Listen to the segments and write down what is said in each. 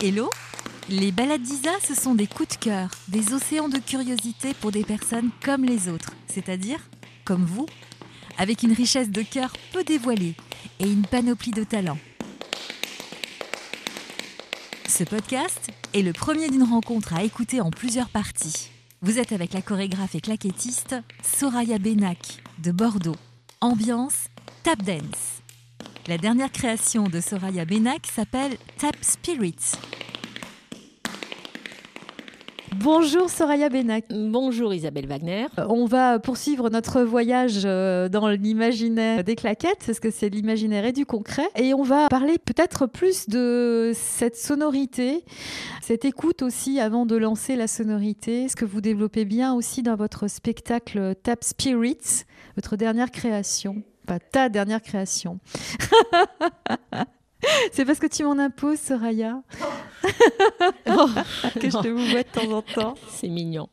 Hello? Les balades d'Isa, ce sont des coups de cœur, des océans de curiosité pour des personnes comme les autres, c'est-à-dire comme vous, avec une richesse de cœur peu dévoilée et une panoplie de talents. Ce podcast est le premier d'une rencontre à écouter en plusieurs parties. Vous êtes avec la chorégraphe et claquettiste Soraya Benak de Bordeaux. Ambiance tap dance. La dernière création de Soraya Benak s'appelle Tap Spirit. Bonjour Soraya Benak. Bonjour Isabelle Wagner. Euh, On va poursuivre notre voyage euh, dans l'imaginaire des claquettes, parce que c'est l'imaginaire et du concret. Et on va parler peut-être plus de cette sonorité, cette écoute aussi avant de lancer la sonorité, ce que vous développez bien aussi dans votre spectacle Tap Spirits, votre dernière création? Pas ta dernière création. C'est parce que tu m'en imposes, Soraya, que je te vous vois de temps en temps. C'est mignon.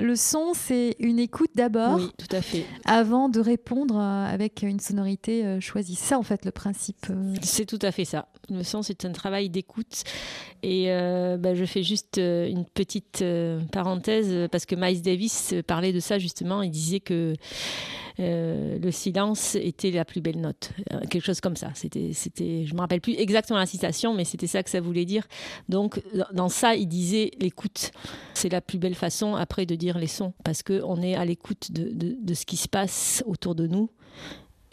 Le son, c'est une écoute d'abord, Oui, tout à fait. avant de répondre euh, avec une sonorité euh, choisie. Ça, en fait, le principe. euh. C'est tout à fait ça. Le son, c'est un travail d'écoute. Et euh, bah, je fais juste une petite parenthèse parce que Miles Davis parlait de ça justement. Il disait que euh, le silence était la plus belle note. Euh, quelque chose comme ça. C'était, c'était, je me rappelle plus exactement la citation, mais c'était ça que ça voulait dire. Donc, dans- ça, il disait l'écoute. C'est la plus belle façon après de dire les sons parce qu'on est à l'écoute de, de- de ce qui se passe autour de nous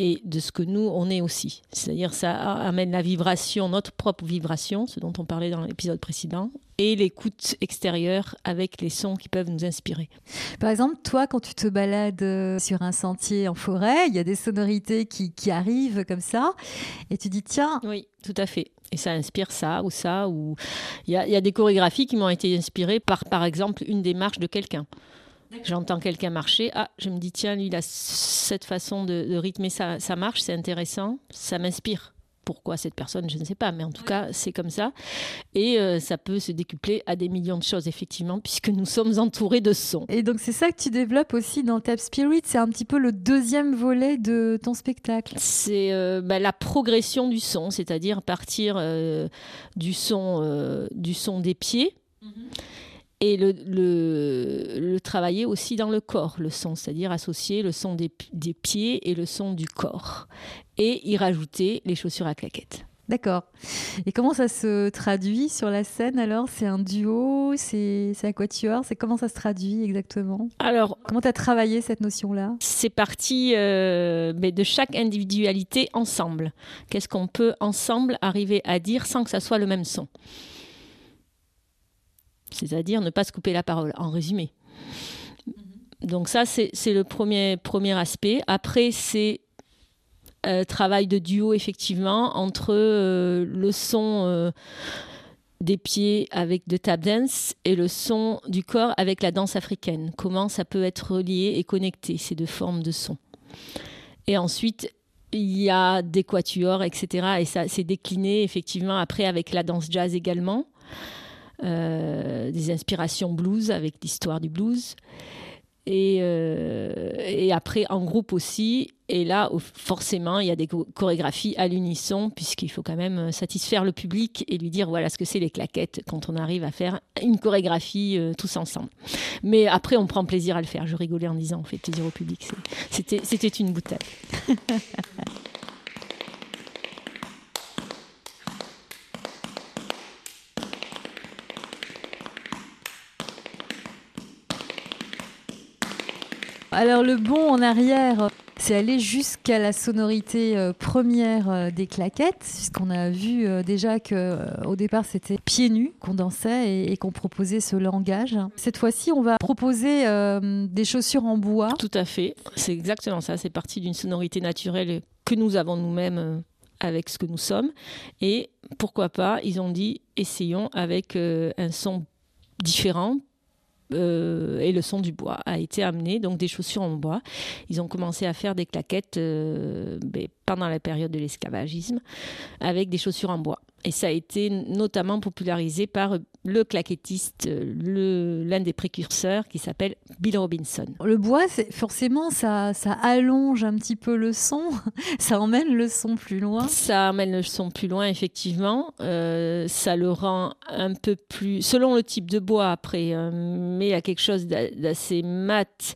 et de ce que nous, on est aussi. C'est-à-dire ça amène la vibration, notre propre vibration, ce dont on parlait dans l'épisode précédent, et l'écoute extérieure avec les sons qui peuvent nous inspirer. Par exemple, toi, quand tu te balades euh, sur un sentier en forêt, il y a des sonorités qui, qui arrivent comme ça, et tu dis tiens, Oui, tout à fait. Et ça inspire ça ou ça. Ou il y a, il y a des chorégraphies qui m'ont été inspirées par, par exemple, une démarche de quelqu'un. J'entends quelqu'un marcher. Ah, je me dis, tiens, lui, il a cette façon de, de rythmer sa, sa marche, c'est intéressant, ça m'inspire. Pourquoi cette personne, je ne sais pas, mais en tout cas, c'est comme ça. Et euh, ça peut se décupler à des millions de choses, effectivement, puisque nous sommes entourés de sons. et donc c'est ça que tu développes aussi dans Tap Spirit, c'est un petit peu le deuxième volet de ton spectacle. C'est euh, bah, la progression du son, c'est-à-dire partir euh, du, son, euh, du son des pieds et le, le, le travailler aussi dans le corps, le son, c'est-à-dire associer le son des, pi- des pieds et le son du corps. Et y rajouter les chaussures à claquettes. D'accord. Et comment ça se traduit sur la scène alors? C'est un duo? C'est c'est un quatuor C'est comment ça se traduit exactement? Alors, Comment tu as travaillé cette notion-là? c'est parti euh, mais de chaque individualité ensemble. Qu'est-ce qu'on peut ensemble arriver à dire sans que ça soit le même son? C'est-à-dire ne pas se couper la parole, en résumé. Donc ça, c'est le premier, premier aspect. Après, c'est euh, travail de duo, effectivement, entre euh, le son euh, des pieds avec de tap dance et le son du corps avec la danse africaine. Comment ça peut être relié et connecté, ces deux formes de son. Et ensuite, il y a des quatuors, etc. Et ça s'est décliné, effectivement, après avec la danse jazz également. Euh, des inspirations blues avec l'histoire du blues. Et, euh, et après en groupe aussi. Et là, forcément, il y a des cho- chorégraphies à l'unisson, puisqu'il faut quand même euh, satisfaire le public et lui dire voilà ce que c'est les claquettes quand on arrive à faire une chorégraphie tous ensemble. Mais après, on prend plaisir à le faire. Je rigolais en disant on fait plaisir au public. C'était une boutade. Alors le bond en arrière, c'est aller jusqu'à la sonorité euh, première euh, des claquettes, puisqu'on a vu euh, déjà que au départ c'était pieds nus qu'on dansait et, qu'on proposait ce langage. Cette fois-ci, on va proposer des chaussures en bois. Tout à fait. C'est exactement ça. C'est parti d'une sonorité naturelle que nous avons nous-mêmes avec ce que nous sommes. Et pourquoi pas, ils ont dit, essayons avec un son différent. Euh, et le son du bois a été amené, donc des chaussures en bois. Ils ont commencé à faire des claquettes euh, ben, pendant la période de l'esclavagisme avec des chaussures en bois. Et ça a été notamment popularisé par le claquettiste, l'un des précurseurs qui s'appelle Bill Robinson. Le bois, forcément, ça, ça allonge un petit peu le son, ça emmène le son plus loin. Ça emmène le son plus loin, effectivement. Euh, ça le rend un peu plus, selon le type de bois après, hein, mais a quelque chose d'assez mat.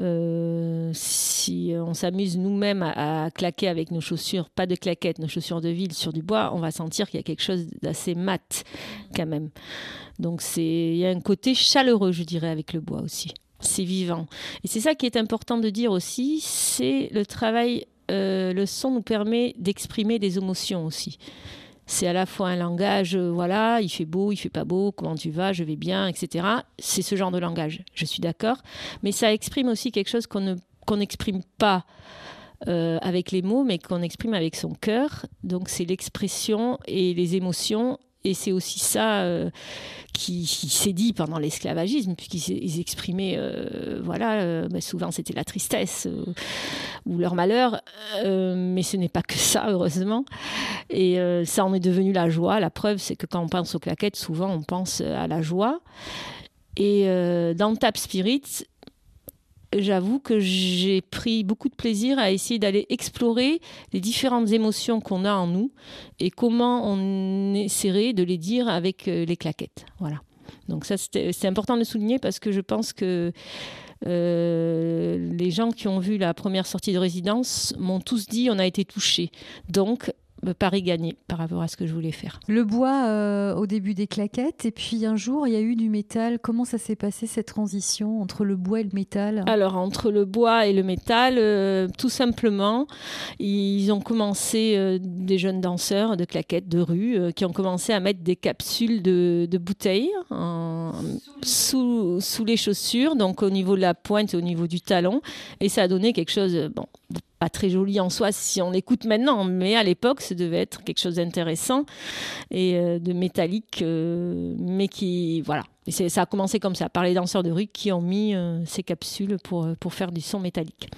Euh, si on s'amuse nous-mêmes à, claquer avec nos chaussures, pas de claquettes, nos chaussures de ville sur du bois, on va sentir qu'il y a quelque chose d'assez mat quand même. Donc il y a un côté chaleureux, je dirais, avec le bois aussi. C'est vivant. Et c'est ça qui est important de dire aussi, c'est le travail. Euh, le son nous permet d'exprimer des émotions aussi c'est à la fois un langage, euh, voilà, il fait beau, il fait pas beau, comment tu vas, je vais bien, etc. C'est ce genre de langage, je suis d'accord. Mais ça exprime aussi quelque chose qu'on n'exprime pas euh, avec les mots, mais qu'on exprime avec son cœur. Donc c'est l'expression et les émotions et c'est aussi ça euh, qui, s'est dit pendant l'esclavagisme, puisqu'ils exprimaient, euh, voilà, euh, bah, souvent c'était la tristesse ou leur malheur, mais ce n'est pas que ça, heureusement. Et ça en est devenu la joie. La preuve, c'est que quand on pense aux claquettes, souvent on pense à la joie. Et dans Tap Spirit, j'avoue que j'ai pris beaucoup de plaisir à essayer d'aller explorer les différentes émotions qu'on a en nous et comment on essaierait de les dire avec euh, les claquettes. Voilà. Donc ça, c'est important de souligner parce que je pense que euh, les gens qui ont vu la première sortie de résidence m'ont tous dit on a été touchés. Donc Paris gagné par rapport à ce que je voulais faire. Le bois euh, au début des claquettes et puis un jour il y a eu du métal. Comment ça s'est passé cette transition entre le bois et le métal? Alors entre le bois et le métal, euh, tout simplement, ils ont commencé euh, des jeunes danseurs de claquettes de rue qui ont commencé à mettre des capsules de, bouteilles sous, sous, les chaussures, donc au niveau de la pointe et au niveau du talon, et ça a donné quelque chose bon, pas très joli en soi si on l'écoute maintenant, mais à l'époque, ça devait être quelque chose d'intéressant et euh, de métallique, euh, mais qui, voilà. Et ça a commencé comme ça, par les danseurs de rue qui ont mis euh, ces capsules pour, pour faire du son métallique.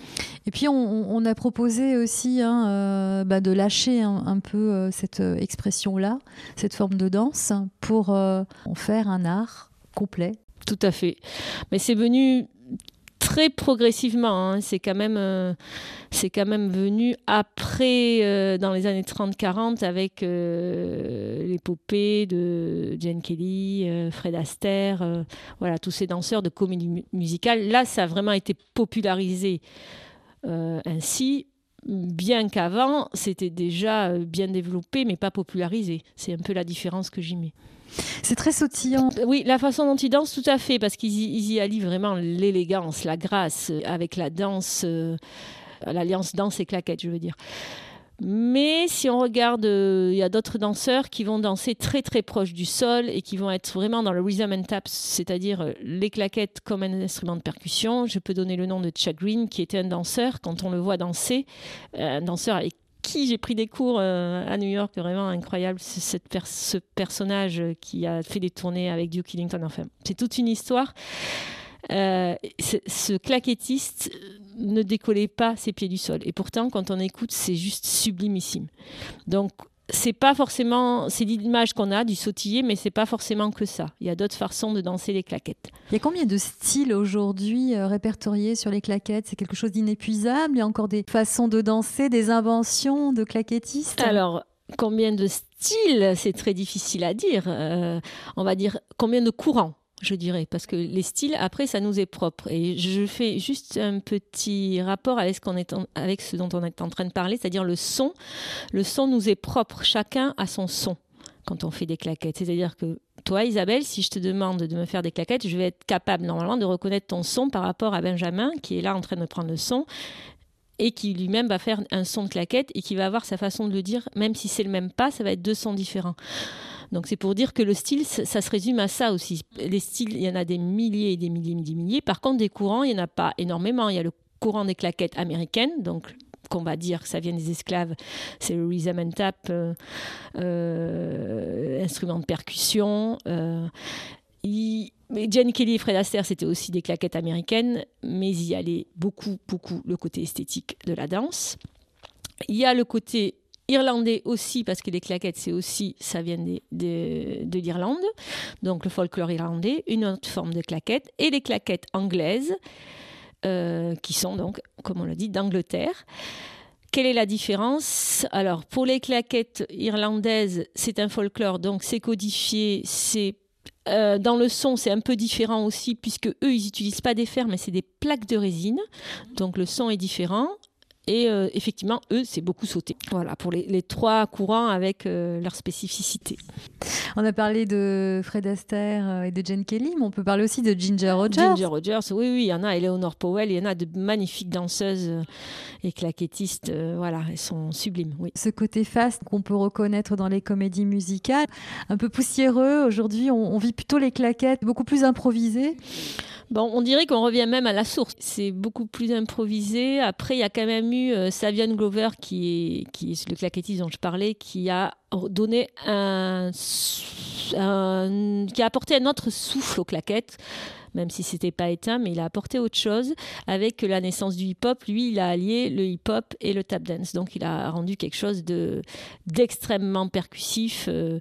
Et puis, on, a proposé aussi hein, bah, de lâcher un, peu cette expression-là, cette forme de danse, pour en faire un art complet. Tout à fait. Mais c'est venu très progressivement. Hein. C'est quand même, euh, c'est quand même venu après, euh, dans les années 30-40, avec euh, l'épopée de Jane Kelly, Fred Astaire, voilà, tous ces danseurs de comédie musicale. Là, ça a vraiment été popularisé ainsi. Bien qu'avant, c'était déjà bien développé, mais pas popularisé. C'est un peu la différence que j'y mets. C'est très sautillant. Oui, la façon dont ils dansent, tout à fait, parce qu'ils y, allient vraiment l'élégance, la grâce, euh, avec la danse, euh, l'alliance danse et claquette, je veux dire. Mais si on regarde, euh, il y a d'autres danseurs qui vont danser très très proche du sol et qui vont être vraiment dans le rhythm and taps, c'est-à-dire les claquettes comme un instrument de percussion. Je peux donner le nom de Chad Green, qui était un danseur. Quand on le voit danser, un danseur avec qui j'ai pris des cours euh, à New York, vraiment incroyable. Ce personnage qui a fait des tournées avec Duke Ellington. Enfin, c'est toute une histoire. Euh, ce claquettiste ne décollait pas ses pieds du sol. Et pourtant, quand on écoute, c'est juste sublimissime. Donc, c'est pas forcément, c'est l'image qu'on a du sautiller, mais c'est pas forcément que ça. Il y a d'autres façons de danser les claquettes. Il y a combien de styles aujourd'hui euh, répertoriés sur les claquettes? C'est quelque chose d'inépuisable? Il y a encore des façons de danser, des inventions de claquettistes? Alors, combien de styles? C'est très difficile à dire. Euh, on va dire combien de courants? Je dirais, parce que les styles, après, ça nous est propre. Et je fais juste un petit rapport avec ce, qu'on est avec ce dont on est en train de parler, c'est-à-dire le son. Le son nous est propre, chacun a son son quand on fait des claquettes. C'est-à-dire que toi, Isabelle, si je te demande de me faire des claquettes, je vais être capable normalement de reconnaître ton son par rapport à Benjamin, qui est là en train de prendre le son et qui lui-même va faire un son de claquette et qui va avoir sa façon de le dire, même si c'est le même pas, ça va être deux sons différents. Donc c'est pour dire que le style, ça se résume à ça aussi. Les styles, il y en a des milliers et des milliers et des milliers. Par contre, des courants, il n'y en a pas énormément. Il y a le courant des claquettes américaines, donc qu'on va dire que ça vient des esclaves, c'est le rhythm and tap, euh, euh, instrument de percussion. Euh, Jane Kelly et Fred Astaire, c'était aussi des claquettes américaines, mais il y allait beaucoup, beaucoup le côté esthétique de la danse. Il y a le côté irlandais aussi, parce que les claquettes, c'est aussi, ça vient de, de l'Irlande, donc le folklore irlandais, une autre forme de claquettes, et les claquettes anglaises, euh, qui sont donc, comme on l'a dit, d'Angleterre. Quelle est la différence? Alors, pour les claquettes irlandaises, c'est un folklore, donc c'est codifié, c'est euh, dans le son, c'est un peu différent aussi, puisque eux, ils n'utilisent pas des fers, mais c'est des plaques de résine. Donc le son est différent. Et euh, effectivement, eux, c'est beaucoup sauté. Voilà, pour les, trois courants avec euh, leur spécificité. On a parlé de Fred Astaire euh, et de Jane Kelly, mais on peut parler aussi de Ginger Rogers. Ginger Rogers, oui, oui, il y en a. Eleanor Powell, il y en a de magnifiques danseuses et claquettistes. voilà, elles sont sublimes, oui. Ce côté fast qu'on peut reconnaître dans les comédies musicales, un peu poussiéreux. Aujourd'hui, on, on vit plutôt les claquettes beaucoup plus improvisées. Bon, on dirait qu'on revient même à la source. C'est beaucoup plus improvisé. Après, il y a quand même eu euh, Savian Glover, qui est, qui est le claquettiste dont je parlais, qui a donné un, qui a apporté un autre souffle aux claquettes même si c'était pas éteint, mais il a apporté autre chose. Avec la naissance du hip-hop, lui, il a allié le hip-hop et le tap dance. Donc, il a rendu quelque chose de d'extrêmement percussif. Euh,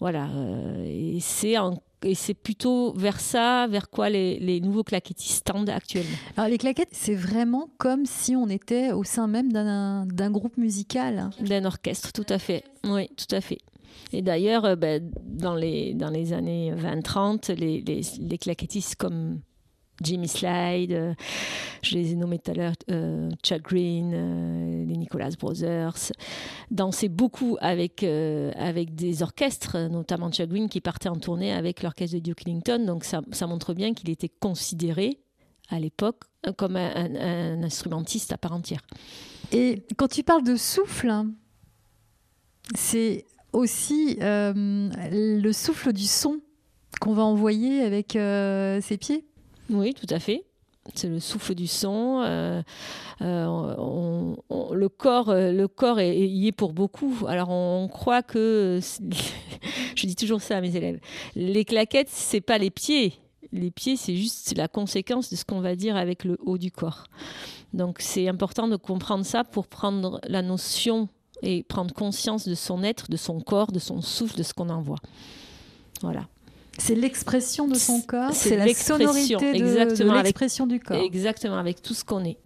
voilà. Euh, et c'est en et c'est plutôt vers ça, vers quoi les, nouveaux claquettistes tendent actuellement. Alors les claquettes, c'est vraiment comme si on était au sein même d'un groupe musical. D'un orchestre, tout à fait. Oui, tout à fait. Et d'ailleurs, euh, ben, dans, les, dans les années 20-30, les, les, les claquettistes comme Jimmy Slide, euh, je les ai nommés tout à l'heure, euh, Chuck Green, euh, les Nicholas Brothers, dansaient beaucoup avec, avec des orchestres, notamment Chuck Green qui partait en tournée avec l'orchestre de Duke Ellington. Donc ça montre bien qu'il était considéré à l'époque comme un, instrumentiste à part entière. Et quand tu parles de souffle, c'est aussi le souffle du son qu'on va envoyer avec ses pieds oui, tout à fait. C'est le souffle du son. Euh, euh, le corps, euh, le corps est, y est pour beaucoup. Alors on croit que, je dis toujours ça à mes élèves, les claquettes c'est pas les pieds. Les pieds c'est juste la conséquence de ce qu'on va dire avec le haut du corps. Donc c'est important de comprendre ça pour prendre la notion et prendre conscience de son être, de son corps, de son souffle, de ce qu'on envoie. Voilà. C'est l'expression de son corps, c'est la sonorité de, l'expression du corps. Exactement, avec tout ce qu'on est.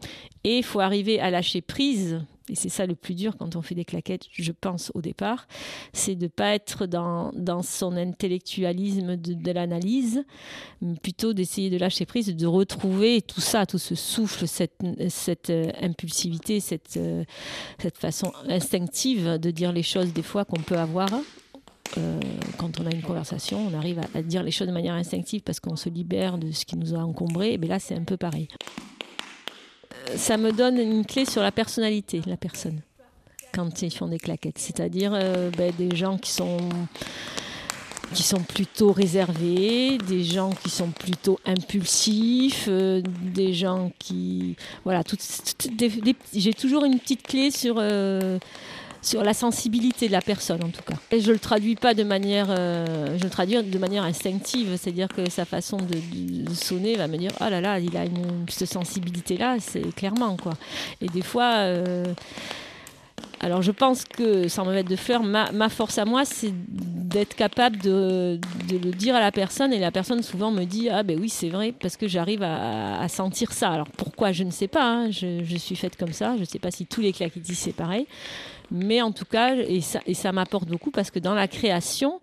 Et il faut arriver à lâcher prise, et c'est ça le plus dur quand on fait des claquettes, je pense au départ, c'est de ne pas être dans, dans son intellectualisme de, l'analyse, mais plutôt d'essayer de lâcher prise, de retrouver tout ça, tout ce souffle, cette, cette euh, impulsivité, cette, euh, cette façon instinctive de dire les choses des fois qu'on peut avoir euh, quand on a une conversation, on arrive à, dire les choses de manière instinctive parce qu'on se libère de ce qui nous a encombré. Et là, c'est un peu pareil. Euh, ça me donne une clé sur la personnalité la personne quand ils font des claquettes. C'est-à-dire euh, ben, des gens qui sont qui sont plutôt réservés, des gens qui sont plutôt impulsifs, des gens qui voilà, j'ai toujours une petite clé sur sur la sensibilité de la personne en tout cas. Et je le traduis pas de manière, euh, je le traduis de manière instinctive, c'est-à-dire que sa façon de, sonner va me dire oh là là, il a une, cette sensibilité là, c'est clairement quoi. Et des fois. Euh, alors je pense que, sans me mettre de fleurs, ma, force à moi, c'est d'être capable de, le dire à la personne. Et la personne souvent me dit, ah ben oui, c'est vrai, parce que j'arrive à, sentir ça. Alors pourquoi, je ne sais pas. Hein. Je, je, suis faite comme ça. Je ne sais pas si tous les claquettis, c'est pareil. Mais en tout cas, et ça, m'apporte beaucoup parce que dans la création,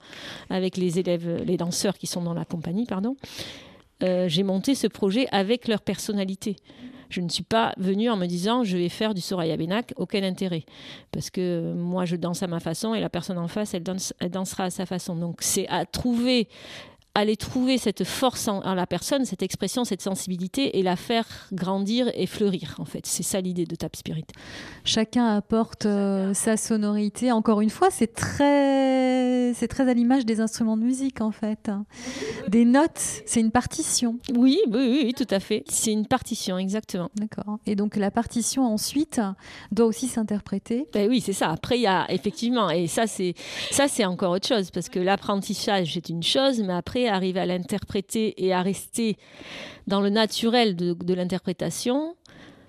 avec les élèves, les danseurs qui sont dans la compagnie, pardon, euh, j'ai monté ce projet avec leur personnalité. Je ne suis pas venue en me disant je vais faire du Soraya Benak, aucun intérêt. Parce que moi je danse à ma façon et la personne en face elle dansera à sa façon. Donc c'est à trouver aller trouver cette force en, la personne, cette expression, cette sensibilité et la faire grandir et fleurir en fait. C'est ça l'idée de Tap Spirit. Chacun apporte euh, sa sonorité. Encore une fois, c'est très, c'est très à l'image des instruments de musique en fait. Des notes, c'est une partition. Oui, oui, oui, tout à fait. C'est une partition, exactement. D'accord. Et donc la partition ensuite doit aussi s'interpréter. Ben oui, c'est ça. Après, il y a effectivement, et ça c'est, ça c'est encore autre chose parce que l'apprentissage c'est une chose, mais après arriver à l'interpréter et à rester dans le naturel de, l'interprétation,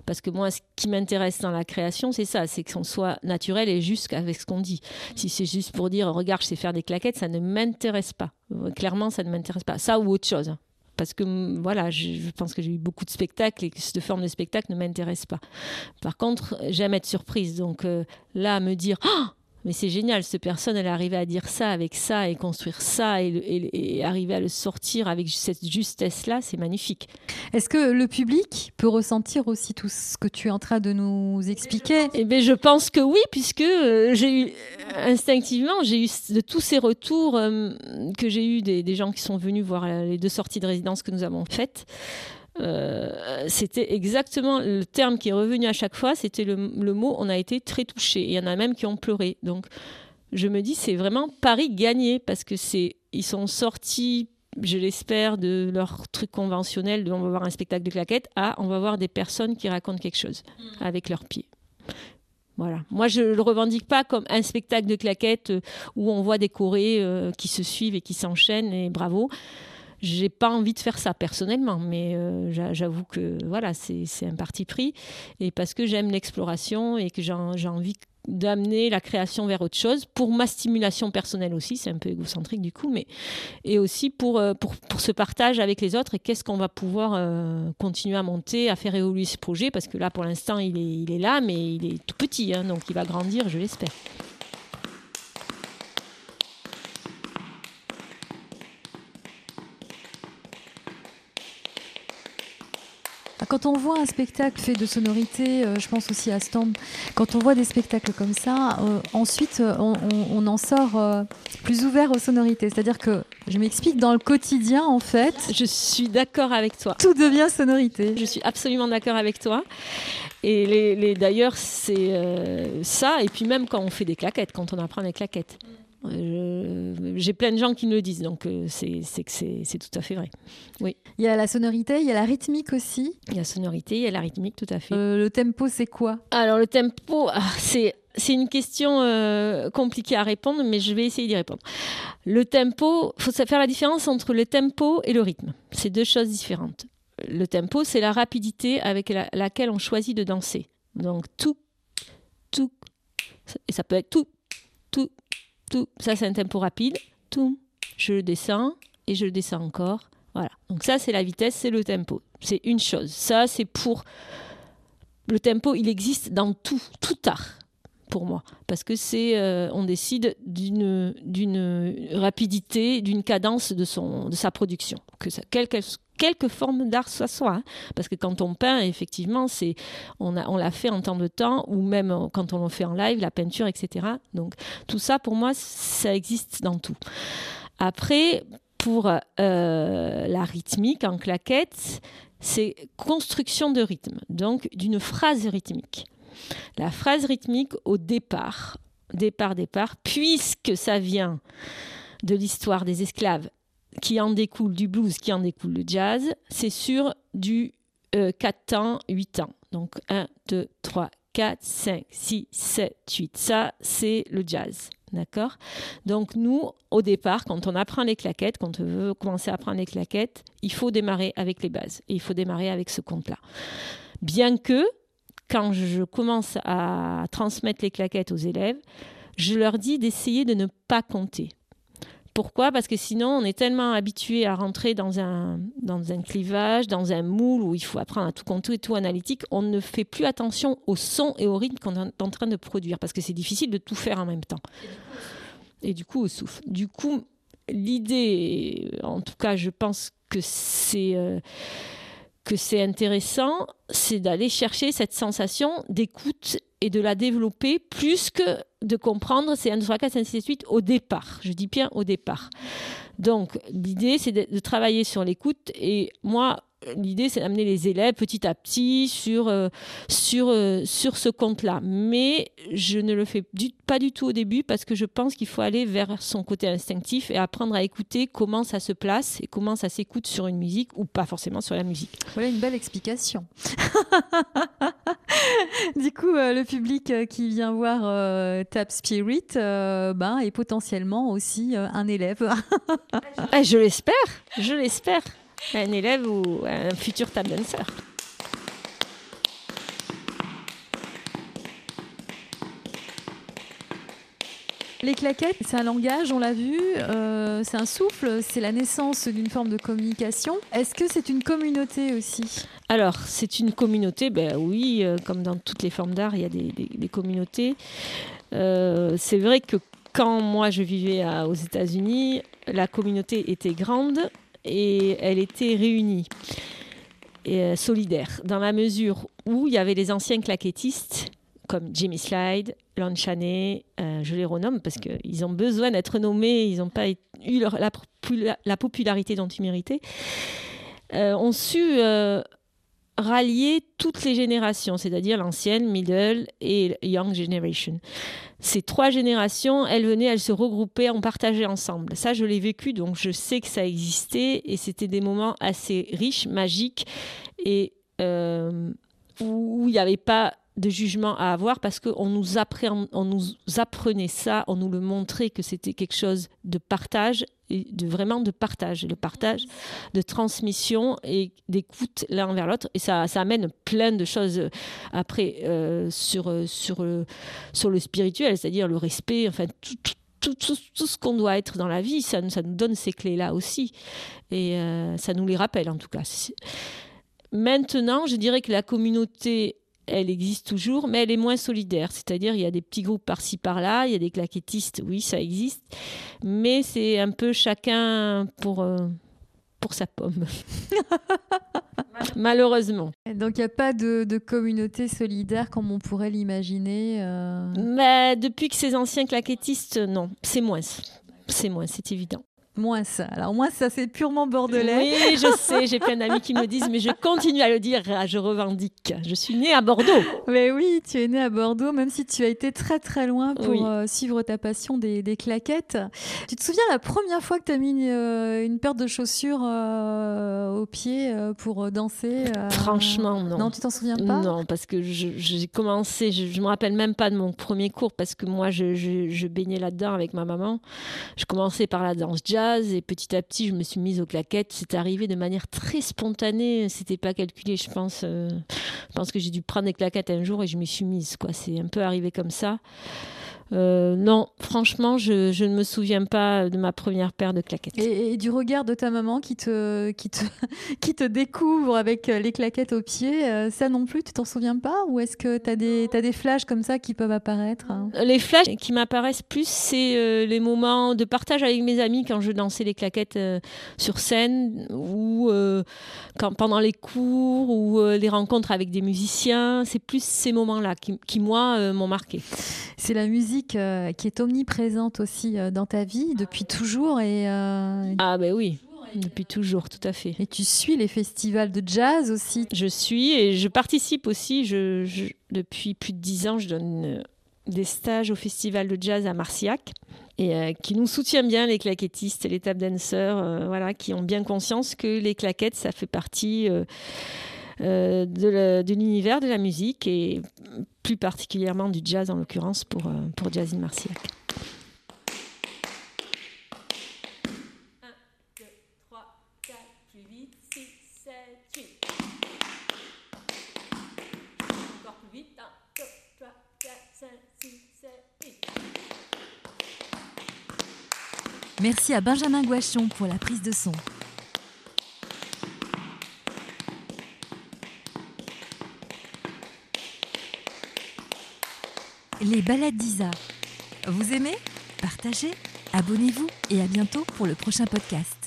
Parce que moi, ce qui m'intéresse dans la création, c'est ça, c'est qu'on soit naturel et juste avec ce qu'on dit. Si c'est juste pour dire, regarde, je sais faire des claquettes, ça ne m'intéresse pas. Clairement, ça ne m'intéresse pas. Ça ou autre chose parce que voilà, je, pense que j'ai eu beaucoup de spectacles et que cette forme de spectacle ne m'intéresse pas. Par contre, j'aime être surprise. Donc euh, là, me dire, oh mais c'est génial, cette personne, elle est arrivée à dire ça avec ça et construire ça et, arriver à le sortir avec cette justesse-là, c'est magnifique. Est-ce que le public peut ressentir aussi tout ce que tu es en train de nous expliquer? Eh bien, je pense que oui, puisque euh, j'ai eu instinctivement, j'ai eu de tous ces retours euh, que j'ai eu des, des, gens qui sont venus voir les deux sorties de résidence que nous avons faites. Euh, c'était exactement le terme qui est revenu à chaque fois, c'était le, mot on a été très touché. Il y en a même qui ont pleuré. Donc je me dis c'est vraiment Paris gagné parce que c'est ils sont sortis je l'espère, de leur truc conventionnel de on va voir un spectacle de claquettes à on va voir des personnes qui racontent quelque chose mm. avec leurs pieds. Voilà. Moi, je ne le revendique pas comme un spectacle de claquettes euh, où on voit des chorés euh, qui se suivent et qui s'enchaînent et bravo. J'ai pas envie de faire ça personnellement, mais euh, j'avoue que voilà, c'est un parti pris. Et parce que j'aime l'exploration et que j'ai envie d'amener la création vers autre chose pour ma stimulation personnelle aussi, c'est un peu égocentrique du coup, mais et aussi pour, euh, pour, pour ce partage avec les autres et qu'est-ce qu'on va pouvoir euh, continuer à monter, à faire évoluer ce projet parce que là pour l'instant il est, il est là mais il est tout petit, hein, donc il va grandir, je l'espère. Quand on voit un spectacle fait de sonorité, euh, je pense aussi à Stomp, quand on voit des spectacles comme ça, euh, ensuite euh, on, en sort plus ouvert aux sonorités. C'est-à-dire que, je m'explique, dans le quotidien en fait. Je suis d'accord avec toi. Tout devient sonorité. Je suis absolument d'accord avec toi. Et les, d'ailleurs, c'est ça. Et puis même quand on fait des claquettes, quand on apprend des claquettes. J'ai plein de gens qui me le disent, donc euh, c'est que c'est tout à fait vrai. Oui. Il y a la sonorité, il y a la rythmique aussi. Il y a la sonorité, il y a la rythmique, tout à fait. Euh, le tempo, c'est quoi? Alors le tempo, ah, c'est c'est une question euh, compliquée à répondre, mais je vais essayer d'y répondre. Le tempo, il faut faire la différence entre le tempo et le rythme. C'est deux choses différentes. Le tempo, c'est la rapidité avec laquelle on choisit de danser. Donc tout, tout, et ça peut être tout, tout, tout, ça c'est un tempo rapide, tout, je le descends et je le descends encore. Voilà. Donc ça c'est la vitesse, c'est le tempo. C'est une chose. Ça c'est pour le tempo, il existe dans tout, tout art pour moi parce que c'est euh, on décide d'une rapidité, d'une cadence de son de sa production, que ça, qu'elle quelque forme d'art ce soit. Hein. Parce que quand on peint, effectivement, c'est on, on l'a fait en temps de temps, ou même quand on le fait en live, la peinture, etc. Donc tout ça, pour moi, ça existe dans tout. Après, pour euh, la rythmique en claquette, c'est construction de rythme, donc d'une phrase rythmique. La phrase rythmique au départ, départ, départ, puisque ça vient de l'histoire des esclaves qui en découle du blues, qui en découle le jazz, c'est sur du 4 euh, temps, 8 temps. Donc 1, 2, 3, 4, 5, 6, 7, 8. Ça, c'est le jazz. D'accord? Donc nous, au départ, quand on apprend les claquettes, quand on veut commencer à apprendre les claquettes, il faut démarrer avec les bases. Et il faut démarrer avec ce compte-là. Bien que, quand je commence à transmettre les claquettes aux élèves, je leur dis d'essayer de ne pas compter. Pourquoi? Parce que sinon, on est tellement habitué à rentrer dans un, dans un clivage, dans un moule où il faut apprendre à tout compter et tout analytique, on ne fait plus attention au son et au rythme qu'on est en train de produire, parce que c'est difficile de tout faire en même temps. Et du coup, au souffle. Du coup, l'idée, en tout cas, je pense que c'est... Euh, que c'est intéressant, c'est d'aller chercher cette sensation d'écoute et de la développer plus que de comprendre ces 1, 2, 3, 4, 5, 6, 8 au départ. Je dis bien au départ. Donc, l'idée, c'est de, travailler sur l'écoute. Et moi, l'idée, c'est d'amener les élèves petit à petit sur, euh, sur, euh, sur ce compte-là. Mais je ne le fais pas du tout au début parce que je pense qu'il faut aller vers son côté instinctif et apprendre à écouter comment ça se place et comment ça s'écoute sur une musique ou pas forcément sur la musique. Voilà une belle explication. du coup, euh, le public qui vient voir Tap Spirit ben, est potentiellement aussi un élève. Ah, je l'espère, je l'espère un élève ou un futur table dancer. Les claquettes, c'est un langage, on l'a vu, euh, c'est un souffle, c'est la naissance d'une forme de communication. Est-ce que c'est une communauté aussi? Alors, c'est une communauté, ben oui, euh, comme dans toutes les formes d'art, il y a des, communautés. Euh, c'est vrai que quand moi je vivais aux États-Unis, la communauté était grande, et elle était réunie et solidaire, dans la mesure où il y avait les anciens claquettistes comme Jimmy Slide, Lon Chaney, euh, je les renomme parce qu'ils ont besoin d'être nommés, ils n'ont pas eu la, popularité dont ils méritaient, euh, ont su euh, rallier toutes les générations, c'est-à-dire l'ancienne, middle et young generation. Ces trois générations, elles venaient, elles se regroupaient, on partageait ensemble. Ça, je l'ai vécu, donc je sais que ça existait et c'était des moments assez riches, magiques et où il n'y avait pas de jugement à avoir parce qu'on nous, on nous apprenait ça, on nous le montrait que c'était quelque chose de partage, et de vraiment de partage, le partage de transmission et d'écoute l'un vers l'autre. Et ça, amène plein de choses euh, après euh, sur, euh, sur, le spirituel, c'est-à-dire le respect, enfin tout, ce qu'on doit être dans la vie, ça nous donne ces clés-là aussi. Et ça nous les rappelle en tout cas. Maintenant, je dirais que la communauté elle existe toujours, mais elle est moins solidaire. C'est-à-dire, il y a des petits groupes par-ci par-là, il y a des claquettistes, oui, ça existe, mais c'est un peu chacun pour, euh, pour sa pomme. Malheureusement. Donc, il n'y a pas de, communauté solidaire comme on pourrait l'imaginer euh... mais depuis que ces anciens claquettistes, non, c'est moins. C'est moins, c'est évident. Moins ça. Alors moins ça, c'est purement bordelais. Oui, je sais, j'ai plein d'amis qui me disent, mais je continue à le dire, je revendique. Je suis née à Bordeaux. Mais oui, tu es née à Bordeaux, même si tu as été très très loin pour euh, suivre ta passion des, claquettes. Tu te souviens la première fois que tu as mis une, euh, paire de chaussures euh, au pied pour danser Franchement, non. Non, tu t'en souviens pas? Non, parce que j'ai commencé, je, ne me rappelle même pas de mon premier cours, parce que moi, je, je baignais là-dedans avec ma maman. Je commençais par la danse jazz et petit à petit je me suis mise aux claquettes. C'est arrivé de manière très spontanée, c'était pas calculé, je pense. Euh, je pense que j'ai dû prendre des claquettes un jour et je m'y suis mise. C'est un peu arrivé comme ça. Euh, non, franchement, je, je, ne me souviens pas de ma première paire de claquettes. Et, du regard de ta maman qui te, qui te, qui te découvre avec les claquettes aux pieds, euh, ça non plus, tu t'en souviens pas? Ou est-ce que tu as des, as des flashs comme ça qui peuvent apparaître hein? Les flashs qui m'apparaissent plus, c'est euh, les moments de partage avec mes amis quand je dansais les claquettes sur scène ou quand, pendant les cours ou les rencontres avec des musiciens. C'est plus ces moments-là qui, qui moi, m'ont marqué. C'est la musique euh, qui est omniprésente aussi euh, dans ta vie depuis toujours. Et, euh, ah ben oui. Depuis toujours, tout à fait. Et tu suis les festivals de jazz aussi Je suis et je participe aussi. Je, depuis plus de dix ans, je donne des stages au festival de jazz à Marciac et qui nous soutient bien les claquettistes et les tap dancers, voilà, qui ont bien conscience que les claquettes, ça fait partie euh, de l'univers de, la musique et plus particulièrement du jazz en l'occurrence pour, euh, pour Jazzine Marciac. Merci à Benjamin Guachon pour la prise de son. Les balades d'Isa. Vous aimez? Partagez, abonnez-vous et à bientôt pour le prochain podcast.